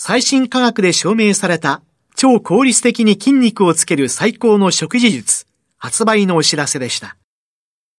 最新科学で証明された超効率的に筋肉をつける最高の食事術、発売のお知らせでした。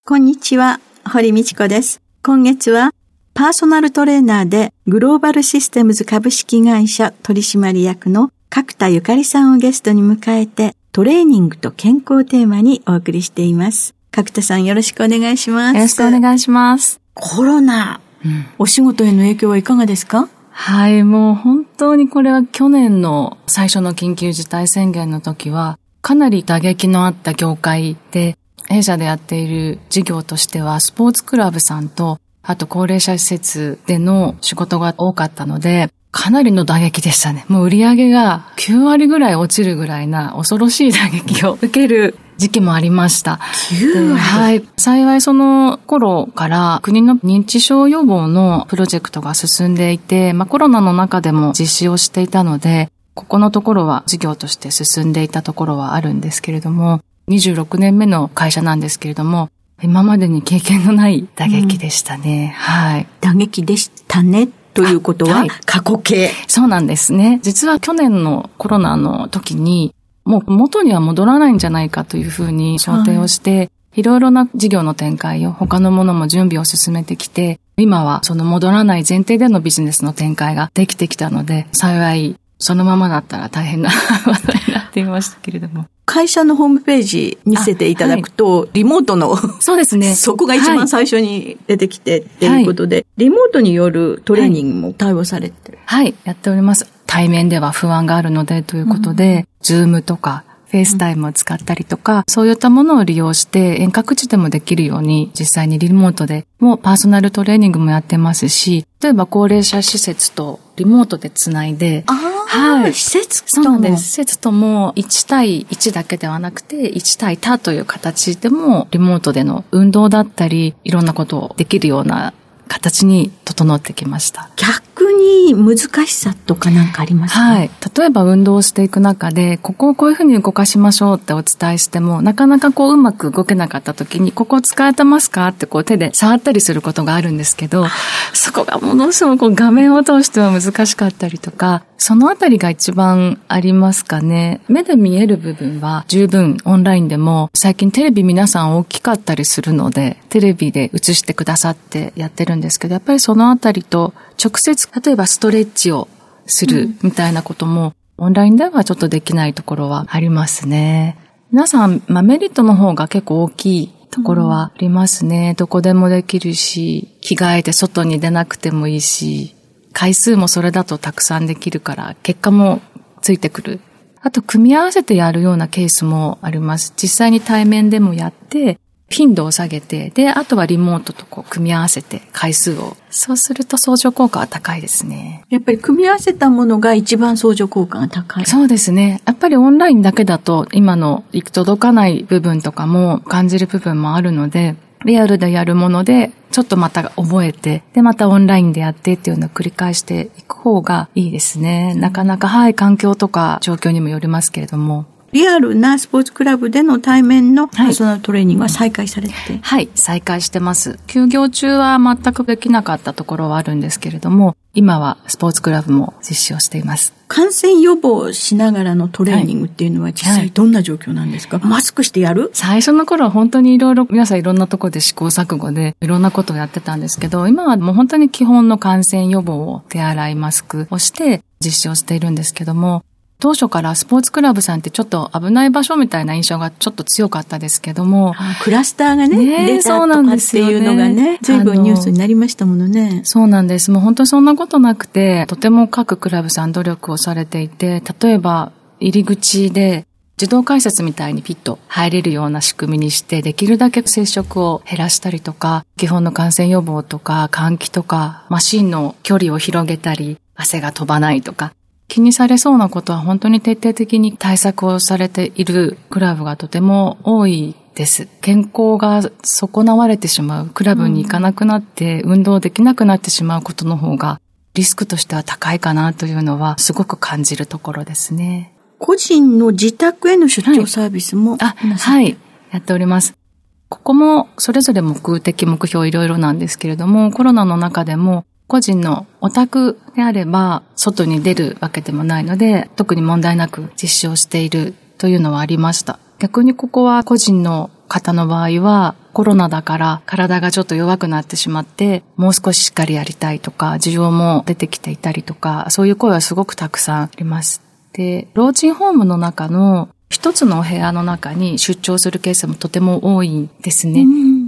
こんにちは、堀道子です。今月はパーソナルトレーナーでグローバルシステムズ株式会社取締役の角田ゆかりさんをゲストに迎えてトレーニングと健康テーマにお送りしています。角田さんよろしくお願いします。よろしくお願いします。コロナ、うん、お仕事への影響はいかがですか？はい、もう本当にこれは去年の最初の緊急事態宣言の時は、かなり打撃のあった業界で、弊社でやっている事業としては、スポーツクラブさんと、あと高齢者施設での仕事が多かったので、かなりの打撃でしたね。もう売り上げが9割ぐらい落ちるぐらいな恐ろしい打撃を受ける時期もありました。はい。幸いその頃から国の認知症予防のプロジェクトが進んでいて、まあコロナの中でも実施をしていたので、ここのところは事業として進んでいたところはあるんですけれども、26年目の会社なんですけれども、今までに経験のない打撃でしたね。うん、はい。打撃でしたね。ということは、過去形。そうなんですね。実は去年のコロナの時に、もう元には戻らないんじゃないかというふうに想定をして、はい、いろいろな事業の展開を他のものも準備を進めてきて、今はその戻らない前提でのビジネスの展開ができてきたので、幸いそのままだったら大変な ことになっていましたけれども。会社のホームページ見せていただくと、はい、リモートの、そうですね。そこが一番最初に出てきてっていうことで、はい、リモートによるトレーニングも対応されてる、はい、はい、やっております。対面では不安があるのでということで、 Zoom とか FaceTime を使ったりとか、そういったものを利用して遠隔地でもできるように、実際にリモートでもパーソナルトレーニングもやってますし、例えば高齢者施設とリモートでつないで、はい。施設ともそうなんです。施設とも1対1だけではなくて、1対多という形でも、リモートでの運動だったり、いろんなことをできるような形に整ってきました。逆に難しさとかなんかありますか？はい。例えば運動をしていく中で、ここをこういうふうに動かしましょうってお伝えしても、なかなかこううまく動けなかった時に、ここ使えてますか？ってこう手で触ったりすることがあるんですけど、そこがものすごく画面を通しては難しかったりとか、そのあたりが一番ありますかね。目で見える部分は十分オンラインでも、最近テレビ皆さん大きかったりするので、テレビで映してくださってやってるんですけど、やっぱりそのあたりと直接、例えばストレッチをするみたいなことも、うん、オンラインではちょっとできないところはありますね。皆さん、まあ、メリットの方が結構大きいところはありますね。うん、どこでもできるし、着替えて外に出なくてもいいし、回数もそれだとたくさんできるから、結果もついてくる。あと、組み合わせてやるようなケースもあります。実際に対面でもやって、頻度を下げて、で、あとはリモートとこう組み合わせて回数を。そうすると相乗効果は高いですね。やっぱり組み合わせたものが一番相乗効果が高い。そうですね。やっぱりオンラインだけだと今の行く届かない部分とかも感じる部分もあるので、リアルでやるもので、ちょっとまた覚えて、で、またオンラインでやってっていうのを繰り返していく方がいいですね。なかなか、はい、環境とか状況にもよりますけれども。リアルなスポーツクラブでの対面のパーソナルトレーニングは再開されて、はい、はい、再開してます。休業中は全くできなかったところはあるんですけれども、今はスポーツクラブも実施をしています。感染予防しながらのトレーニングっていうのは実際どんな状況なんですか、はい。はい、マスクしてやる？最初の頃は本当にいろいろ、皆さんいろんなところで試行錯誤でいろんなことをやってたんですけど、今はもう本当に基本の感染予防を手洗いマスクをして実施をしているんですけども、当初からスポーツクラブさんってちょっと危ない場所みたいな印象がちょっと強かったですけども。クラスターがね、ね出たとかっていうのがね、随分ニュースになりましたものね。そうなんです。もう本当にそんなことなくて、とても各クラブさん努力をされていて、例えば入り口で自動改札みたいにピッと入れるような仕組みにして、できるだけ接触を減らしたりとか、基本の感染予防とか、換気とか、マシンの距離を広げたり、汗が飛ばないとか、気にされそうなことは本当に徹底的に対策をされているクラブがとても多いです。健康が損なわれてしまう、クラブに行かなくなって、運動できなくなってしまうことの方が、リスクとしては高いかなというのは、すごく感じるところですね。個人の自宅への出張サービスも、はい、あ、はい、やっております。ここもそれぞれ目的目標いろいろなんですけれども、コロナの中でも個人のお宅であれば、外に出るわけでもないので、特に問題なく実施をしているというのはありました。逆にここは個人の方の場合は、コロナだから体がちょっと弱くなってしまって、もう少ししっかりやりたいとか、需要も出てきていたりとか、そういう声はすごくたくさんあります。で、老人ホームの中の一つのお部屋の中に出張するケースもとても多いんですね。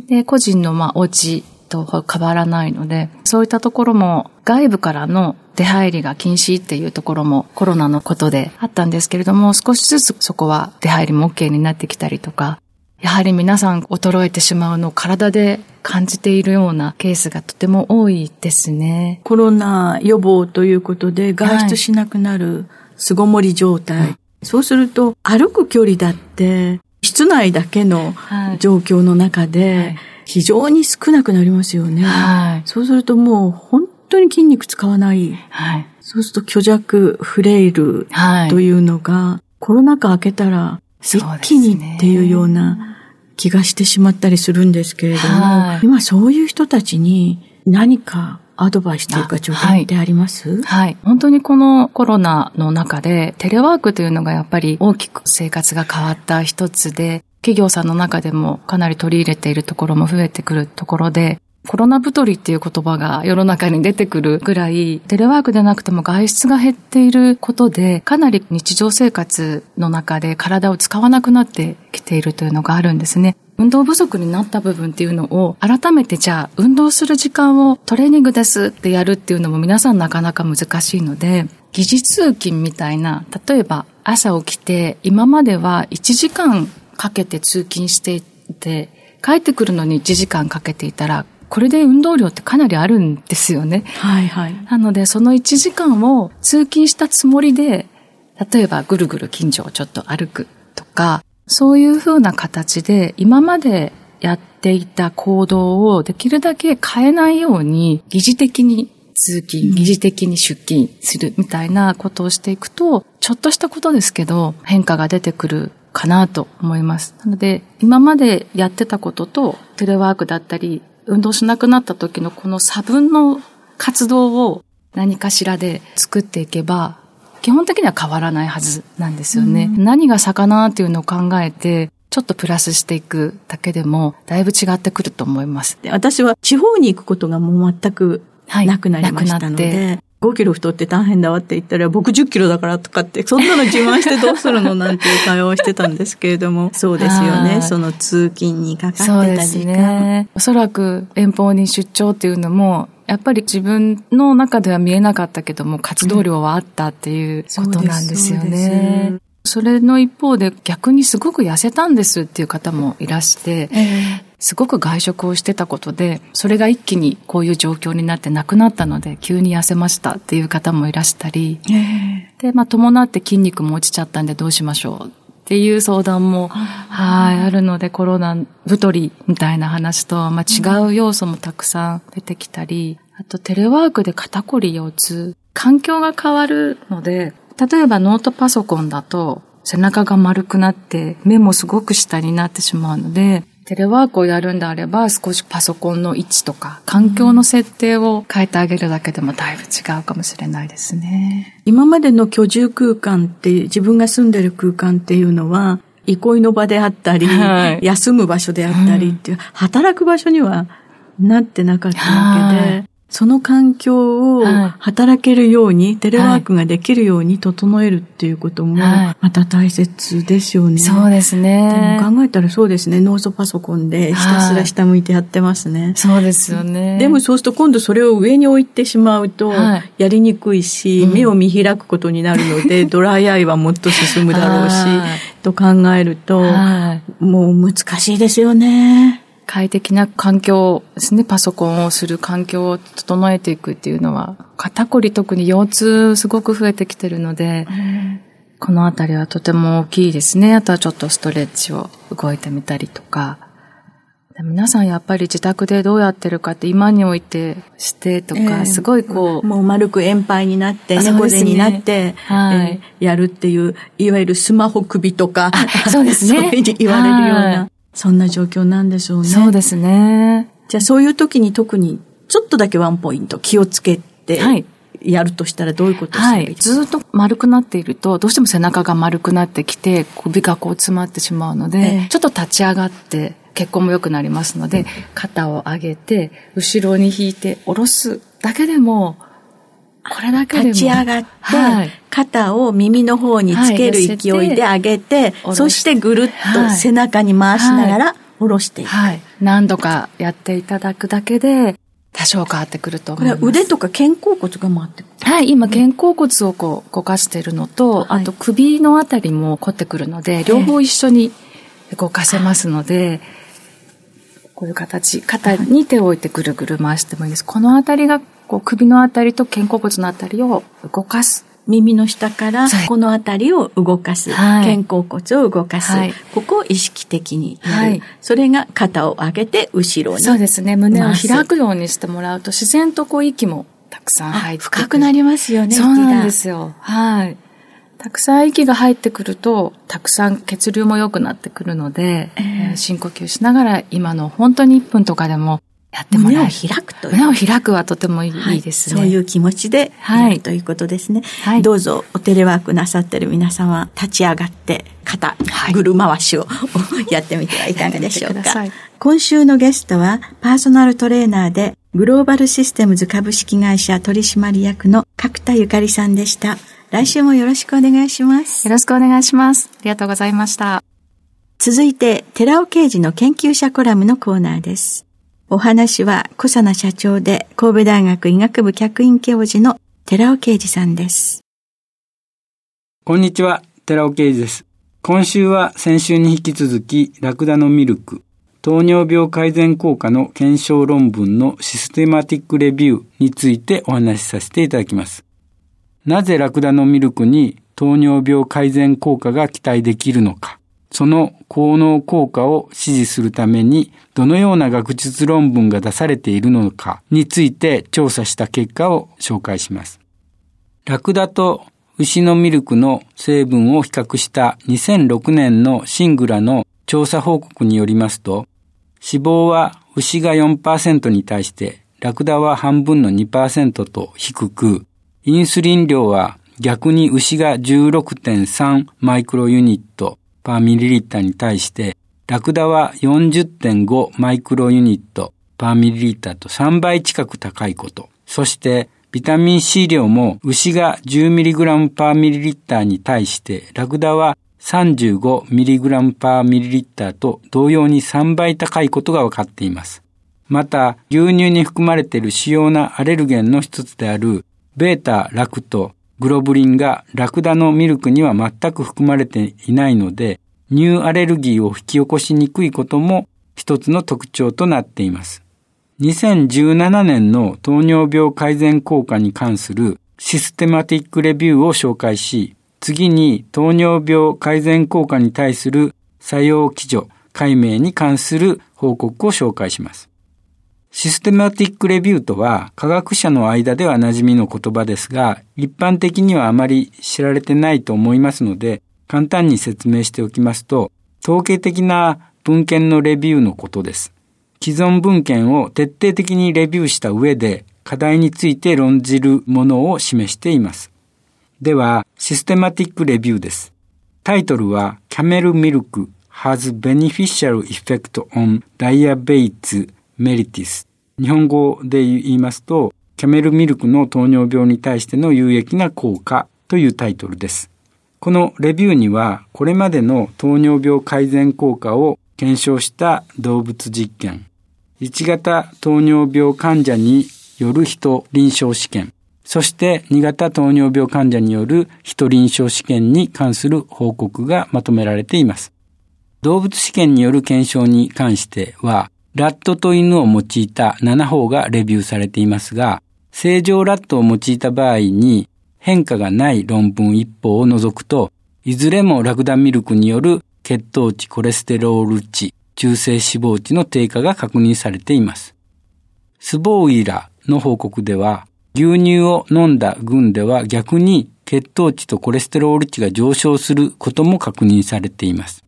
で、個人のまあお家と変わらないので、そういったところも外部からの出入りが禁止っていうところもコロナのことであったんですけれども、少しずつそこは出入りも OK になってきたりとか、やはり皆さん衰えてしまうのを体で感じているようなケースがとても多いですね。コロナ予防ということで外出しなくなる巣ごもり状態。はい、そうすると歩く距離だって室内だけの状況の中で、はい非常に少なくなりますよね。はい。そうするともう本当に筋肉使わない。はい。そうすると虚弱、フレイルというのが、はい、コロナ禍明けたら一気にっていうような気がしてしまったりするんですけれども、はい、今そういう人たちに何かアドバイスというか助言ってあります、はい、はい。本当にこのコロナの中でテレワークというのがやっぱり大きく生活が変わった一つで、企業さんの中でもかなり取り入れているところも増えてくるところで、コロナ太りっていう言葉が世の中に出てくるぐらい、テレワークでなくても外出が減っていることで、かなり日常生活の中で体を使わなくなってきているというのがあるんですね。運動不足になった部分っていうのを改めてじゃあ運動する時間をトレーニングですってやるっていうのも皆さんなかなか難しいので、疑似通勤みたいな、例えば朝起きて今までは1時間かけて通勤していて、帰ってくるのに1時間かけていたら、これで運動量ってかなりあるんですよね。はいはい。なので、その1時間を通勤したつもりで、例えばぐるぐる近所をちょっと歩くとか、そういうふうな形で今までやっていた行動をできるだけ変えないように疑似的に通勤、疑似的に出勤するみたいなことをしていくと、ちょっとしたことですけど変化が出てくるかなと思います。なので、今までやってたことと、テレワークだったり、運動しなくなった時のこの差分の活動を何かしらで作っていけば、基本的には変わらないはずなんですよね。うん、何が差かなっていうのを考えて、ちょっとプラスしていくだけでも、だいぶ違ってくると思います。私は地方に行くことがもう全くなくなりましたので、はい5キロ太って大変だわって言ったら、僕10キロだからとかって、そんなの自慢してどうするのなんていう会話をしてたんですけれども、そうですよね。その通勤にかかってた時間。そうですね。おそらく遠方に出張っていうのも、やっぱり自分の中では見えなかったけども、活動量はあったっていうことなんですよね。うんそれの一方で逆にすごく痩せたんですっていう方もいらして、えー、すごく外食をしてたことで、それが一気にこういう状況になってなくなったので、急に痩せましたっていう方もいらしたり、で、まあ伴って筋肉も落ちちゃったんでどうしましょうっていう相談も、はい、あるので、コロナ太りみたいな話と、まあ違う要素もたくさん出てきたり、あとテレワークで肩こり腰痛、環境が変わるので、例えばノートパソコンだと背中が丸くなって目もすごく下になってしまうので、テレワークをやるんであれば、少しパソコンの位置とか、環境の設定を変えてあげるだけでもだいぶ違うかもしれないですね。今までの居住空間って、自分が住んでる空間っていうのは、憩いの場であったり、はい、休む場所であったりっていう、うん、働く場所にはなってなかったわけで、はいその環境を働けるように、はい、テレワークができるように整えるっていうことも、また大切ですよね。そうですね。でも考えたらそうですね。ノートパソコンでひたすら下向いてやってますね。そうですよね。でもそうすると今度それを上に置いてしまうと、やりにくいし、目を見開くことになるので、ドライアイはもっと進むだろうし、と考えると、もう難しいですよね。快適な環境ですね、パソコンをする環境を整えていくっていうのは、肩こり特に腰痛すごく増えてきてるので、このあたりはとても大きいですね。あとはちょっとストレッチを動いてみたりとか。皆さんやっぱり自宅でどうやってるかって今においてしてとか、えー、すごいこう。もう丸く円パイになって、猫背になって、はい、えー、やるっていう、いわゆるスマホ首とか、そうですね。そういうふうに言われるような。そんな状況なんでしょうね。そうですね。じゃあそういう時に特にちょっとだけワンポイント気をつけて、はい。やるとしたらどういうことですか、はい、ずっと丸くなっていると、どうしても背中が丸くなってきて、首がこう詰まってしまうので、えー、ちょっと立ち上がって、血行も良くなりますので、肩を上げて、後ろに引いて下ろすだけでも、これだけ。立ち上がって、はい、肩を耳の方につける勢いで上げて、はい、そしてぐるっと背中に回しながら下ろしていく。はい。何度かやっていただくだけで、多少変わってくると思います。これは腕とか肩甲骨が回ってくるはい、今肩甲骨をこう動かしているのと、あと首のあたりも凝ってくるので、両方一緒に動かせますので、こういう形、肩に手を置いてぐるぐる回してもいいです。このあたりがこう首のあたりと肩甲骨のあたりを動かす。耳の下からこのあたりを動かす、はい、肩甲骨を動かす、はい、ここを意識的にやる、はい、それが肩を上げて後ろにそうですね。胸を開くようにしてもらうと自然とこう息もたくさん入って深くなりますよねそうなんですよ。はい。たくさん息が入ってくると、たくさん血流も良くなってくるので、えー、深呼吸しながら今の本当に1分とかでもやってもらう。胸を開くという。胸を開くはとてもいいですね、はい、そういう気持ちでやるということですね。はい、どうぞおテレワークなさってる皆様、立ち上がって肩、ぐる回しを やってみてはいかがでしょうか。今週のゲストはパーソナルトレーナーでグローバルシステムズ株式会社取締役の角田ゆかりさんでした。来週もよろしくお願いします。よろしくお願いします。ありがとうございました。続いて、寺尾刑事の研究者コラムのコーナーです。お話は小佐奈社長で神戸大学医学部客員教授の寺尾啓二さんです。こんにちは、寺尾啓二です。今週は先週に引き続き、ラクダのミルク、糖尿病改善効果の検証論文のシステマティックレビューについてお話しさせていただきます。なぜラクダのミルクに糖尿病改善効果が期待できるのか。その効能効果を支持するためにどのような学術論文が出されているのかについて調査した結果を紹介します。ラクダと牛のミルクの成分を比較した2006年のシングラの調査報告によりますと、脂肪は牛が4%に対してラクダは半分の2%と低く、インスリン量は逆に牛が16.3マイクロユニット、パーミリリッターに対して、ラクダは40.5マイクロユニットパーミリリッターと3倍近く高いこと。そして、ビタミン C 量も牛が 10mg パーミリリッターに対して、ラクダは 35mg パーミリリッターと同様に3倍高いことが分かっています。また、牛乳に含まれている主要なアレルゲンの一つである、ベータラクトグロブリンがラクダのミルクには全く含まれていないので、乳アレルギーを引き起こしにくいことも一つの特徴となっています。2017年の糖尿病改善効果に関するシステマティックレビューを紹介し、次に糖尿病改善効果に対する作用基準解明に関する報告を紹介します。システマティックレビューとは科学者の間では馴染みの言葉ですが、一般的にはあまり知られてないと思いますので、簡単に説明しておきますと、統計的な文献のレビューのことです。既存文献を徹底的にレビューした上で課題について論じるものを示しています。では、システマティックレビューです。タイトルは、Camel Milk has beneficial effect on diabetes mellitus 日本語で言いますと、キャメルミルクの糖尿病に対しての有益な効果というタイトルです。このレビューには、これまでの糖尿病改善効果を検証した動物実験、1型糖尿病患者による人臨床試験、そして2型糖尿病患者による人臨床試験に関する報告がまとめられています。動物試験による検証に関しては、ラットと犬を用いた7法がレビューされていますが、正常ラットを用いた場合に変化がない論文一方を除くと、いずれもラクダミルクによる血糖値、コレステロール値、中性脂肪値の低下が確認されています。スボーイラの報告では、牛乳を飲んだ群では逆に血糖値とコレステロール値が上昇することも確認されています。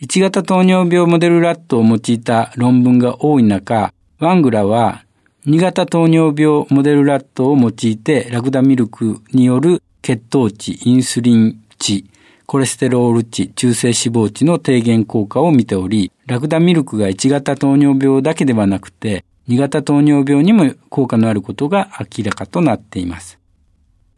1型糖尿病モデルラットを用いた論文が多い中、ワングラは2型糖尿病モデルラットを用いてラクダミルクによる血糖値、インスリン値、コレステロール値、中性脂肪値の低減効果を見ており、ラクダミルクが1型糖尿病だけではなくて、2型糖尿病にも効果のあることが明らかとなっています。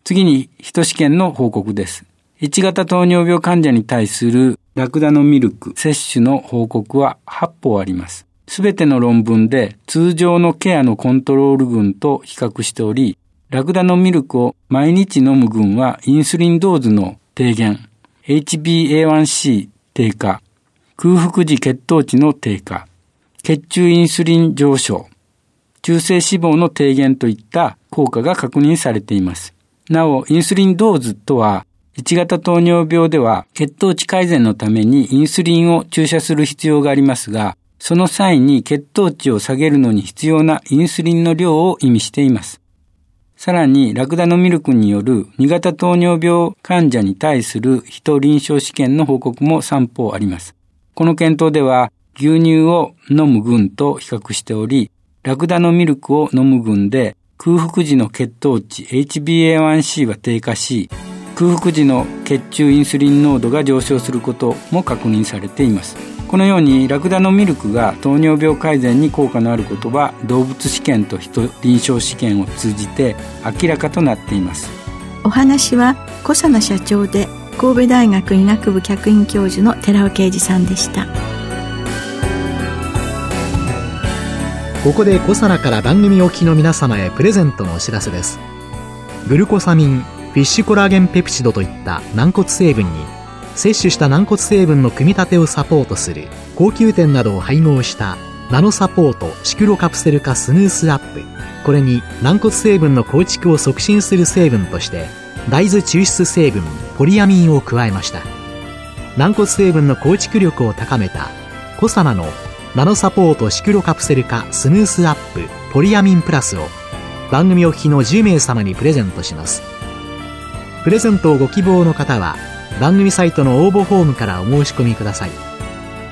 次に、人試験の報告です。1型糖尿病患者に対するラクダのミルク摂取の報告は8本あります。すべての論文で通常のケアのコントロール群と比較しており、ラクダのミルクを毎日飲む群はインスリンドーズの低減、HbA1c 低下、空腹時血糖値の低下、血中インスリン上昇、中性脂肪の低減といった効果が確認されています。なお、インスリンドーズとは、1型糖尿病では血糖値改善のためにインスリンを注射する必要がありますが、その際に血糖値を下げるのに必要なインスリンの量を意味しています。さらに、ラクダのミルクによる2型糖尿病患者に対する人臨床試験の報告も3方あります。この検討では、牛乳を飲む群と比較しており、ラクダのミルクを飲む群で空腹時の血糖値 HbA1c は低下し、空腹時の血中インスリン濃度が上昇することも確認されています。このようにラクダのミルクが糖尿病改善に効果のあることは動物試験と人臨床試験を通じて明らかとなっています。お話は小佐奈社長で神戸大学医学部客員教授の寺尾啓二さんでした。ここで小佐奈から番組お聞きの皆様へプレゼントのお知らせです。グルコサミンフィッシュコラーゲンペプチドといった軟骨成分に摂取した軟骨成分の組み立てをサポートする高級店などを配合したナノサポートシクロカプセル化スヌースアップ。これに軟骨成分の構築を促進する成分として大豆抽出成分ポリアミンを加えました。軟骨成分の構築力を高めたコサナのナノサポートシクロカプセル化スヌースアップポリアミンプラスを番組お聞きの10名様にプレゼントします。プレゼントをご希望の方は番組サイトの応募フォームからお申し込みください。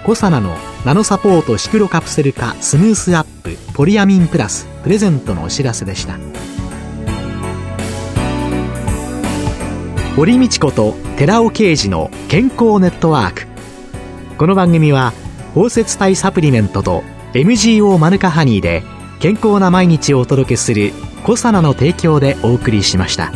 コサナのナノサポートシクロカプセル化スムースアップポリアミンプラスプレゼントのお知らせでした。堀道子と寺尾啓二の健康ネットワーク。この番組は包摂体サプリメントと MGO マヌカハニーで健康な毎日をお届けするコサナの提供でお送りしました。